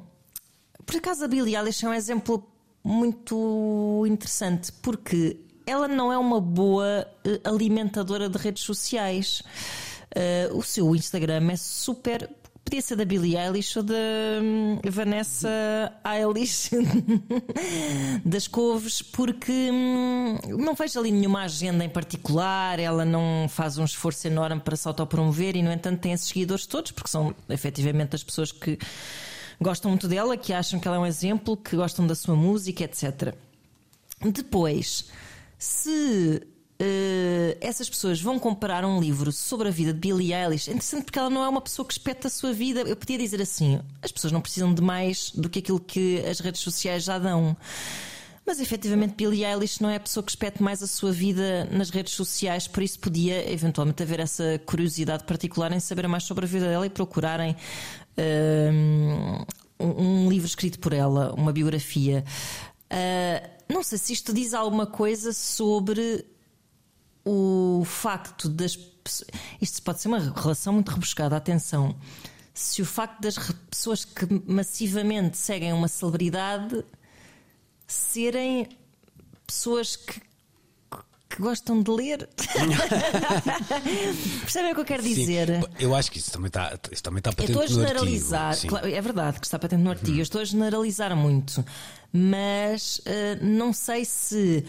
por acaso a Billie Eilish é um exemplo muito interessante porque ela não é uma boa eh, alimentadora de redes sociais. Uh, o seu Instagram é super. Podia ser da Billie Eilish ou da hum, Vanessa Eilish das Couves, porque hum, não vejo ali nenhuma agenda em particular, ela não faz um esforço enorme para se autopromover e, no entanto, tem esses seguidores todos, porque são efetivamente as pessoas que gostam muito dela, que acham que ela é um exemplo, que gostam da sua música, etc. Depois, se Uh, essas pessoas vão comprar um livro sobre a vida de Billie Eilish. É interessante porque ela não é uma pessoa que espeta a sua vida. Eu podia dizer assim: as pessoas não precisam de mais do que aquilo que as redes sociais já dão. Mas efetivamente Billie Eilish não é a pessoa que espete mais a sua vida nas redes sociais, por isso podia eventualmente haver essa curiosidade particular em saber mais sobre a vida dela e procurarem uh, um, um, livro escrito por ela, uma biografia. Uh, não sei se isto diz alguma coisa sobre o facto das pessoas. Isto pode ser uma relação muito rebuscada, atenção. Se o facto das pessoas que massivamente seguem uma celebridade serem pessoas que, que gostam de ler. Percebem o que eu quero dizer? Sim, eu acho que isso também está, isso também está patente eu estou a generalizar, claro, é verdade que está patente no artigo. Hum. Eu estou a generalizar muito, mas uh, não sei se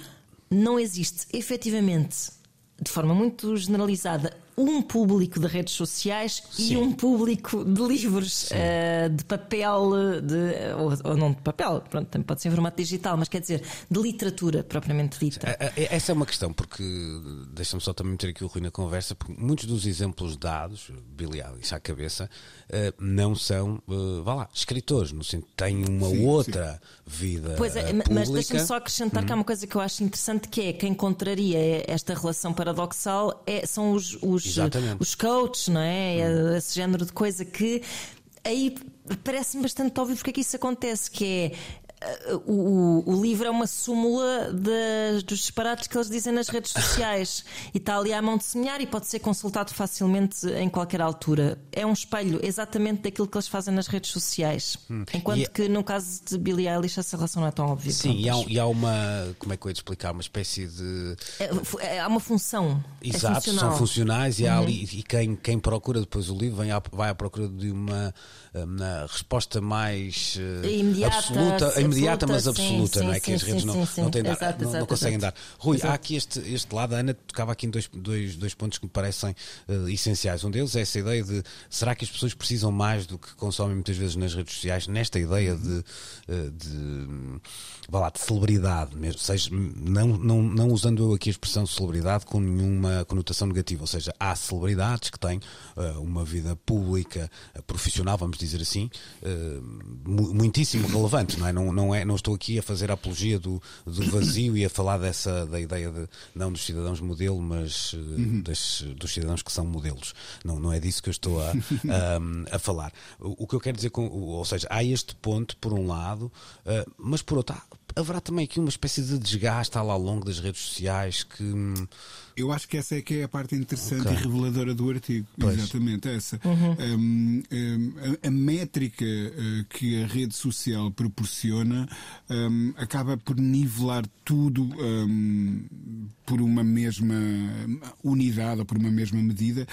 não existe efetivamente de forma muito generalizada um público de redes sociais Sim. e um público de livros uh, de papel, de, ou, ou, não de papel, pronto, também pode ser em formato digital, mas quer dizer, de literatura propriamente dita. Essa é uma questão, porque deixa-me só também meter aqui o Rui na conversa, porque muitos dos exemplos dados, Billy Alice à cabeça, uh, não são, uh, vá lá, escritores, no sentido têm uma sim, outra sim. vida. Pois é, pública. mas deixa-me só acrescentar hum. que há uma coisa que eu acho interessante que é quem encontraria esta relação paradoxal é, são os, os Exatamente. os coaches, não é? Hum. Esse género de coisa que aí parece-me bastante óbvio porque é que isso acontece, que é o, o, livro é uma súmula dos disparates que eles dizem nas redes sociais e está ali à mão de semear e pode ser consultado facilmente em qualquer altura. É um espelho exatamente daquilo que eles fazem nas redes sociais. Hum. Enquanto e é- que no caso de Billie Eilish essa relação não é tão óbvia. Sim, e há, e há, uma. Como é que eu ia te explicar? Uma espécie de. É, é, há uma função. É Exato, é são funcionais e, uhum. ali, e quem, quem procura depois o livro vem à, vai à procura de uma, uma resposta mais uh, imediata, absoluta imediata, mas absoluta, sim, absoluta, sim, não é? que as sim, redes sim, não, sim, não, têm dar- exato, não, não conseguem exato. dar. Rui, há aqui este, este lado, a Ana tocava aqui em dois, dois, dois pontos que me parecem eh, essenciais. Um deles é essa ideia de será que as pessoas precisam mais do que consomem muitas vezes nas redes sociais, nesta ideia de, eh, de, vá lá, de celebridade, mesmo, seja, não, não, não usando eu aqui a expressão celebridade com nenhuma conotação negativa, ou seja, há celebridades que têm eh, uma vida pública, eh, profissional, vamos dizer assim, eh, mu- muitíssimo relevante, não é? Não, não é? não estou aqui a fazer a apologia do, do vazio e a falar dessa da ideia de não dos cidadãos modelo, mas eh, das- dos cidadãos que são modelos. Não, não é disso que eu estou a, a, a falar. O, o que eu quero dizer com, ou seja, há este ponto por um lado, eh, mas por outro, há- haverá também aqui uma espécie de desgaste ao longo das redes sociais que hum, Eu acho que essa é que é a parte interessante Ok. e reveladora do artigo. Pois. Exatamente essa. Um, um, a, a métrica uh, que a rede social proporciona um, acaba por nivelar tudo um, por uma mesma unidade ou por uma mesma medida,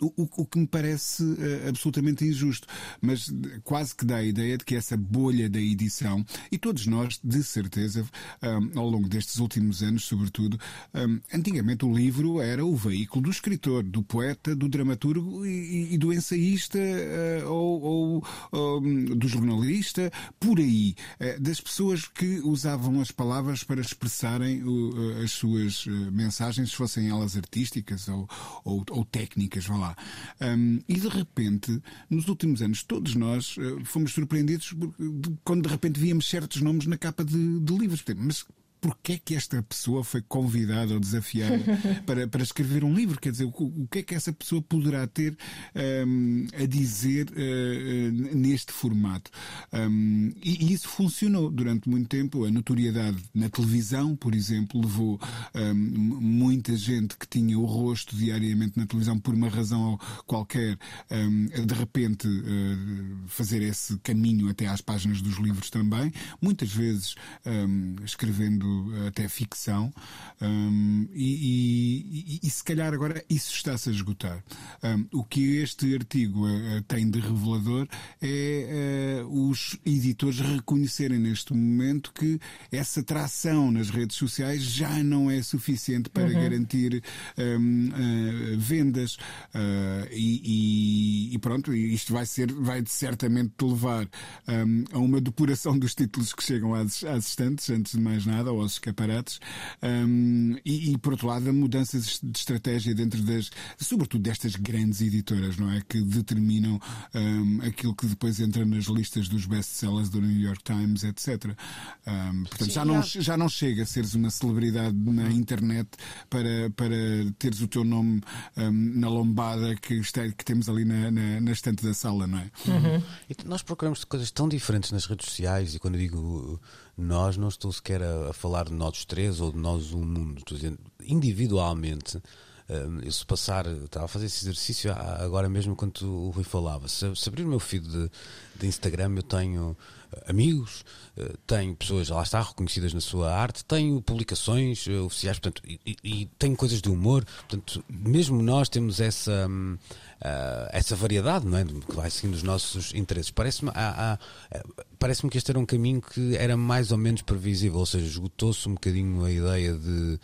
um, o, o que me parece uh, absolutamente injusto. Mas quase que dá a ideia de que essa bolha da edição, e todos nós, de certeza, um, ao longo destes últimos anos, sobretudo, um, antigamente o livro era o veículo do escritor, do poeta, do dramaturgo e, e do ensaísta uh, ou, ou, um, do jornalista, por aí, uh, das pessoas que usavam as palavras para expressarem uh, as suas mensagens, se fossem elas artísticas ou, ou, ou técnicas, vá lá. Um, e de repente, nos últimos anos, todos nós fomos surpreendidos por- de- quando de repente víamos certos nomes na capa de, de livros. Mas porquê é que esta pessoa foi convidada ou desafiada para, para escrever um livro? Quer dizer, o, o que é que essa pessoa poderá ter hum, a dizer eh, neste formato? Hum, e, e isso funcionou durante muito tempo. A notoriedade na televisão, por exemplo, levou hum, muita gente que tinha o rosto diariamente na televisão por uma razão qualquer hum, de repente eh, fazer esse caminho até às páginas dos livros também, muitas vezes hum, escrevendo até ficção, hum, e, e- e- e se calhar agora isso está-se a esgotar. Hum, o que este artigo eh, tem de revelador é eh, os editores reconhecerem neste momento que essa tração nas redes sociais já não é suficiente para garantir hum, eh, vendas e, pronto, isto vai ser, vai certamente te levar hum, a uma depuração dos títulos que chegam às, às estantes, antes de mais nada, aos escaparates, hum, e, e por outro lado, a mudanças de estratégia dentro das, sobretudo destas grandes editoras, não é? Que determinam hum, aquilo que depois entra nas listas dos best-sellers do New York Times, etc. Hum, portanto, já não, já não chega a seres uma celebridade na internet para, para teres o teu nome na lombada que, está, que temos ali na, na, na estante da sala, não é? E nós procuramos coisas tão diferentes nas redes sociais e quando eu digo nós, não estou sequer a, a falar de nós três ou de nós um mundo, estou dizendo individualmente. um, Eu se passar, estava a fazer esse exercício agora mesmo quando o Rui falava. Se, se abrir o meu feed de, de Instagram, eu tenho uh, amigos, uh, tenho pessoas, lá está, reconhecidas na sua arte, tenho publicações oficiais, portanto, e, e- e tenho coisas de humor. Portanto, mesmo nós temos essa, ah, essa variedade, não é? Que vai seguindo os nossos interesses. Parece-me eh, parece-me que este era um caminho que era mais ou menos previsível, ou seja, esgotou-se um bocadinho a ideia de,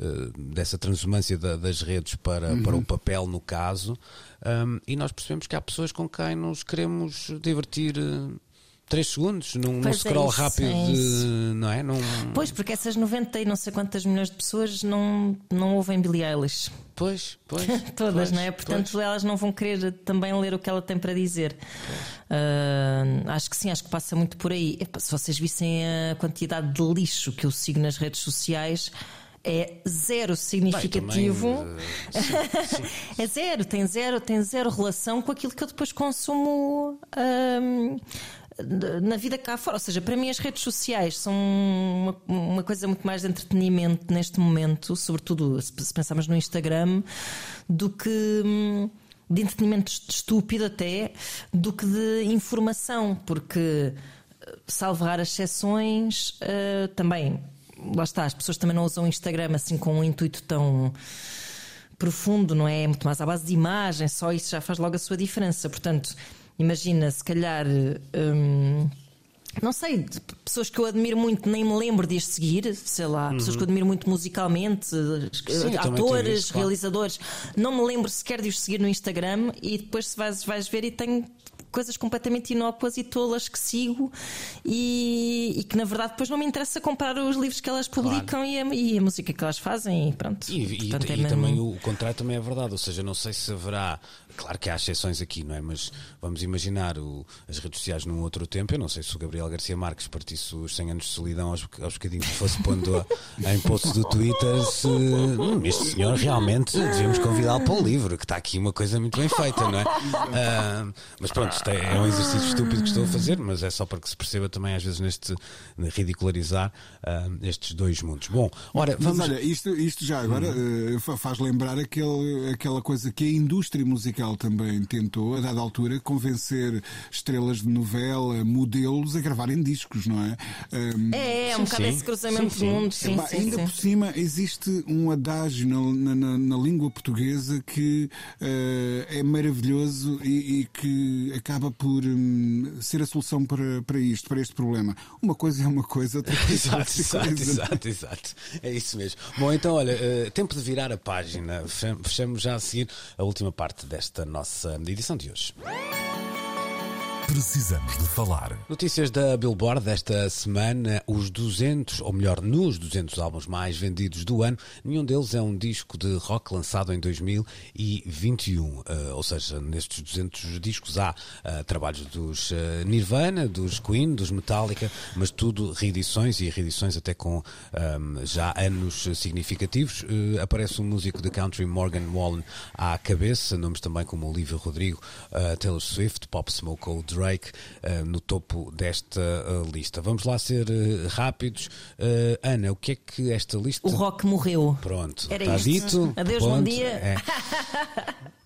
eh, dessa transumância da- das redes para, para o papel, no caso, Hum, e nós percebemos que há pessoas com quem nos queremos divertir. Eh, Três segundos num, num Pois é scroll isso, rápido, é de- não é? Num, Pois, porque essas 90 e não sei quantas milhões de pessoas não, não ouvem Billie Eilish. Pois, pois. Todas, pois, não é? Portanto, elas não vão querer também ler o que ela tem para dizer. Ah, acho que sim, acho que passa muito por aí. Epá, se vocês vissem a quantidade de lixo que eu sigo nas redes sociais. É zero significativo. Bem, também, eh, sim, sim. É zero, tem zero, tem zero relação com aquilo que eu depois consumo ahm, na vida cá fora. Ou seja, para mim as redes sociais são uma, uma coisa muito mais de entretenimento neste momento, sobretudo se pensarmos no Instagram, do que. hum, De entretenimento estúpido até, do que de informação, porque, eh, salvo raras exceções, eh, também, lá está, as pessoas também não usam o Instagram assim com um intuito tão profundo, não é? É muito mais à base de imagem, só isso já faz logo a sua diferença. Portanto, imagina, se calhar. hum, não sei, pessoas que eu admiro muito, nem me lembro de as seguir, sei lá, pessoas que eu admiro muito musicalmente, Uhum. Sim, atores, isso, claro. realizadores, não me lembro sequer de os seguir no Instagram e depois se vais, vais ver e tenho coisas completamente inócuas e tolas que sigo e, e que na verdade depois não me interessa comprar os livros que elas publicam e, a, e a música que elas fazem e pronto. E, Portanto, é e mesmo- também o contrário também é verdade, ou seja, não sei se haverá, claro que há exceções aqui, não é? Mas vamos imaginar o- as redes sociais num outro tempo. Eu não sei se o Gabriel Garcia Marques partisse os 100 anos de solidão aos, aos bocadinhos que fosse pondo a, em posts do Twitter. Se hum, este senhor realmente devíamos convidá-lo para o livro, que está aqui uma coisa muito bem feita, não é? Ah, mas pronto, isto é, é um exercício estúpido que estou a fazer, mas é só para que se perceba também, às vezes, neste ridicularizar ah, estes dois mundos. Bom, ora, vamos. Mas olha, isto, isto já agora fa- faz lembrar aquele, aquela coisa que a indústria musical também tentou, a dada altura, convencer estrelas de novela, modelos a gravarem discos, não é? Ahm, É, é um Sim, bocado esse cruzamento Sim, sim. de mundo, sim, sim, ainda sim. por cima existe um adágio na, na- na- língua portuguesa que eh, é maravilhoso e, e que acaba por hum, ser a solução para, para isto, para este problema. Uma coisa é uma coisa, outra coisa é Exato, outra exato, coisa. exato, exato. É isso mesmo. Bom, então, olha, eh, tempo de virar a página. Fechamos já a seguir a última parte desta nossa edição de hoje. Precisamos de falar. Notícias da Billboard desta semana: os 200, ou melhor, nos 200 álbuns mais vendidos do ano, nenhum deles é um disco de rock lançado em 2021. Eh, ou seja, nestes 200 discos há eh, trabalhos dos eh, Nirvana, dos Queen, dos Metallica, mas tudo reedições e reedições até com ehm, já anos significativos. Aparece um músico de country, Morgan Wallen, à cabeça, nomes também como Olivia Rodrigo, Taylor Swift, Pop Smoke ou Drake eh, no topo desta eh, lista. Vamos lá ser eh, rápidos. Ana, o que é que esta lista. O rock morreu. Pronto, Era está isto. dito. Adeus, bom ponto. dia. É.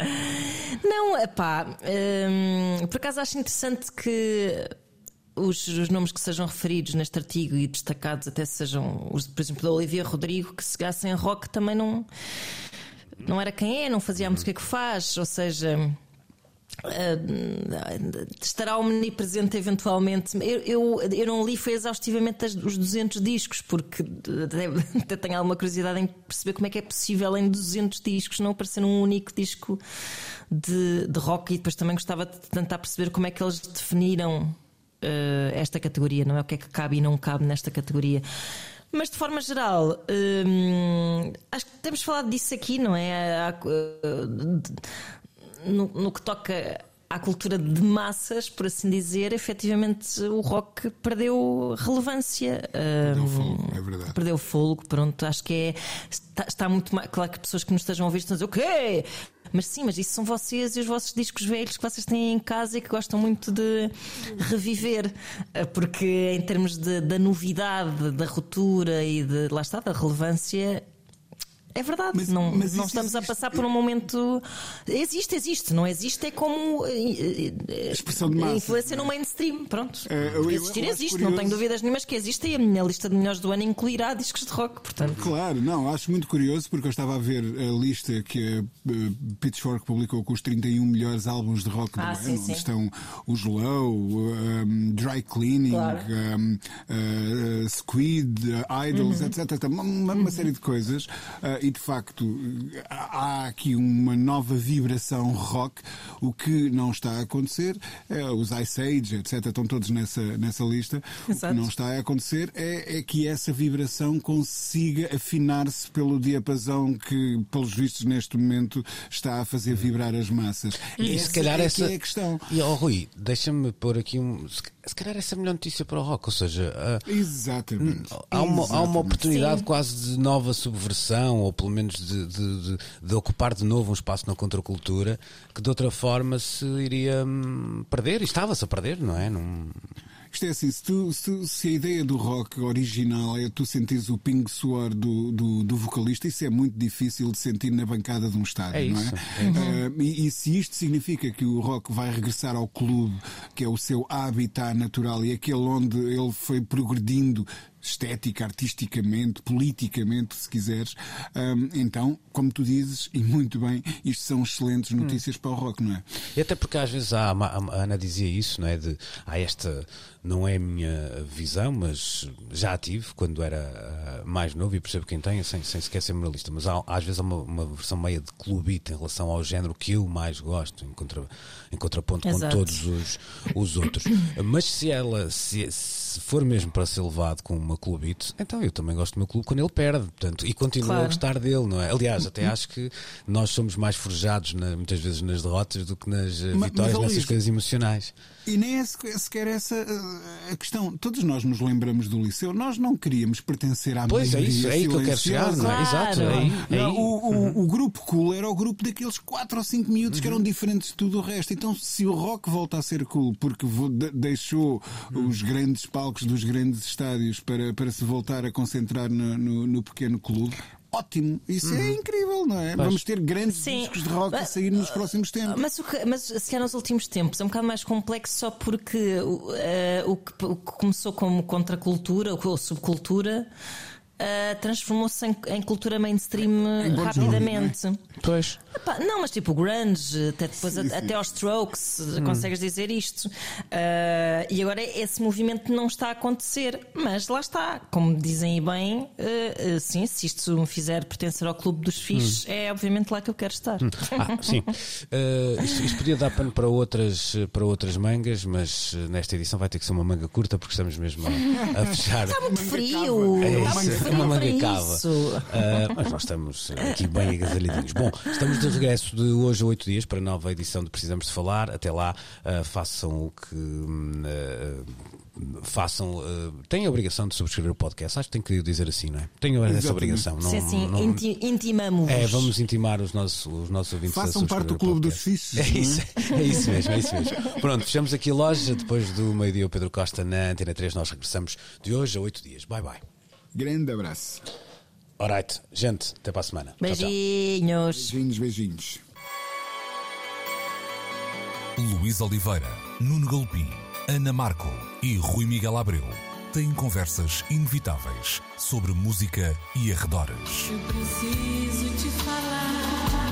Não, hum, por acaso acho interessante que os, os nomes que sejam referidos neste artigo e destacados até sejam os, por exemplo, da Olivia Rodrigo, que se gassem rock também não, não era quem é, não fazia a música que faz, ou seja. Uh, estará omnipresente eventualmente. Eu, eu, eu não li foi exaustivamente os 200 discos, porque até tenho alguma curiosidade em perceber como é que é possível em 200 discos não aparecer um único disco de, de rock. E depois também gostava de tentar perceber como é que eles definiram uh, esta categoria, não é? O que é que cabe e não cabe nesta categoria. Mas de forma geral, hum, acho que temos falado disso aqui, não é? No, no que toca à cultura de massas, por assim dizer, efetivamente o rock perdeu relevância. Perdeu fogo, é verdade. Perdeu fogo, pronto, acho que é. Está, está muito mais. Claro que pessoas que nos estejam a ouvir estão a dizer o quê? Mas sim, mas isso são vocês e os vossos discos velhos que vocês têm em casa e que gostam muito de reviver. Eh, Porque em termos de- da novidade, da ruptura e de lá está, da relevância. É verdade, Mas- não, mas não estamos a existe. passar por um momento. Existe, existe. Não existe é como. eh, eh, Expressão de massa. Influência no mainstream. Pronto. É, eu- Existir, eu existe. curioso- Não tenho dúvidas nenhumas que existe e a minha lista de melhores do ano incluirá discos de rock. Portanto, Claro, não, acho muito curioso porque eu estava a ver a lista que a eh, Pitchfork publicou com os 31 melhores álbuns de rock Ah, do sim, ano, sim. onde estão os Low, um, Dry Cleaning, Claro. um, uh, Squid, uh, Idols, Uhum. etc. Uma, uma- uma série de coisas. Uh, e de facto há aqui uma nova vibração rock. O que não está a acontecer, é, os Ice Age, etc., estão todos nessa, nessa lista. O Exato. que não está a acontecer é, é que essa vibração consiga afinar-se pelo diapasão que, pelos vistos, neste momento está a fazer vibrar as massas. E Essa se calhar é essa. que é a questão. E, oh, Rui, deixa-me pôr aqui um. Se calhar essa é a melhor notícia para o rock, ou seja. Exatamente. Há uma, há uma Exatamente. oportunidade Sim. quase de nova subversão, ou pelo menos de, de- de- de ocupar de novo um espaço na contracultura que de outra forma se iria hum, perder, e estava-se a perder, não é? Não... Isto é assim, se, tu- se- se a ideia do rock original é tu sentires o pingo suor do, do, do vocalista, isso é muito difícil de sentir na bancada de um estádio, É não isso, é? Uh, e, e se isto significa que o rock vai regressar ao clube, que é o seu habitat natural e aquele onde ele foi progredindo estética, artisticamente, politicamente, se quiseres, um, então, como tu dizes, e muito bem, isto são excelentes notícias para o rock, não é? E até porque às vezes há, a Ana dizia isso, não é? De ah, esta não é a minha visão, mas já a tive quando era uh, mais novo e percebo quem tem, sem, sem sequer ser moralista. Mas há, às vezes há uma, uma versão meia de clubite em relação ao género que eu mais gosto, em, contra, em contraponto Exato. com todos os, os outros. mas se ela, se, se for mesmo para ser levado com uma clubite, então eu também gosto do meu clube quando ele perde, portanto, e continuo Claro. a gostar dele, não é? Aliás, até acho que nós somos mais forjados na- muitas vezes nas derrotas do que nas eh, Mas- vitórias, mas, nessas coisas emocionais. E nem é sequer essa uh, a questão. Todos nós nos lembramos do liceu. Nós não queríamos pertencer à Pois é maioria isso, é aí que eu quero chegar, não é? Exato, Claro. é aí. é Não, o, o- o grupo cool era o grupo daqueles 4 ou 5 miúdos que eram diferentes de tudo o resto. Então, se o rock volta a ser cool porque deixou os grandes palcos dos grandes estádios para, para se voltar a concentrar no, no- no pequeno clube. Ótimo, isso é incrível, não é? Vamos ter grandes Sim. discos de rock a sair nos próximos tempos. Mas, o que, mas se calhar nos últimos tempos é um bocado mais complexo só porque o, eh, o, que, o que começou como contracultura ou subcultura eh, transformou-se em, em cultura mainstream eh, Jovi, rapidamente. Pois. Epá, não, mas tipo grunge, até depois Sim, sim. até aos strokes, consegues dizer isto. Ah, e agora esse movimento não está a acontecer, mas lá está, como dizem aí bem, ah, sim, se isto me fizer pertencer ao clube dos fixes, é obviamente lá que eu quero estar. Ah, sim. Isto, isto podia dar pano para outras, para outras mangas, mas nesta edição vai ter que ser uma manga curta porque estamos mesmo a, a fechar. Está muito frio. É está muito frio uma para manga cava. isso. Ah, mas nós estamos aqui bem agasalhadinhos. Bom, estamos de regresso de hoje a oito dias para a nova edição de Precisamos de Falar. Até lá, ah, façam o que. ah, façam. ah, têm a obrigação de subscrever o podcast. Acho que tenho que dizer assim, não é? Tenho essa Exatamente. obrigação. Não, sim, sim, não- inti- intimamos. é, vamos intimar os nossos, os nossos ouvintes a Façam parte do clube dos podcast. fixes. É isso, é isso mesmo, é isso mesmo. Pronto, fechamos aqui a loja. Depois do meio-dia, o Pedro Costa na Antena 3. Nós regressamos de hoje a oito dias. Bye bye. Grande abraço. Alright, gente, até para a semana. Tchau, tchau. Beijinhos. Beijinhos, beijinhos. Luís Oliveira, Nuno Galpim, Ana Marco e Rui Miguel Abreu têm conversas inevitáveis sobre música e arredores. Eu preciso te falar.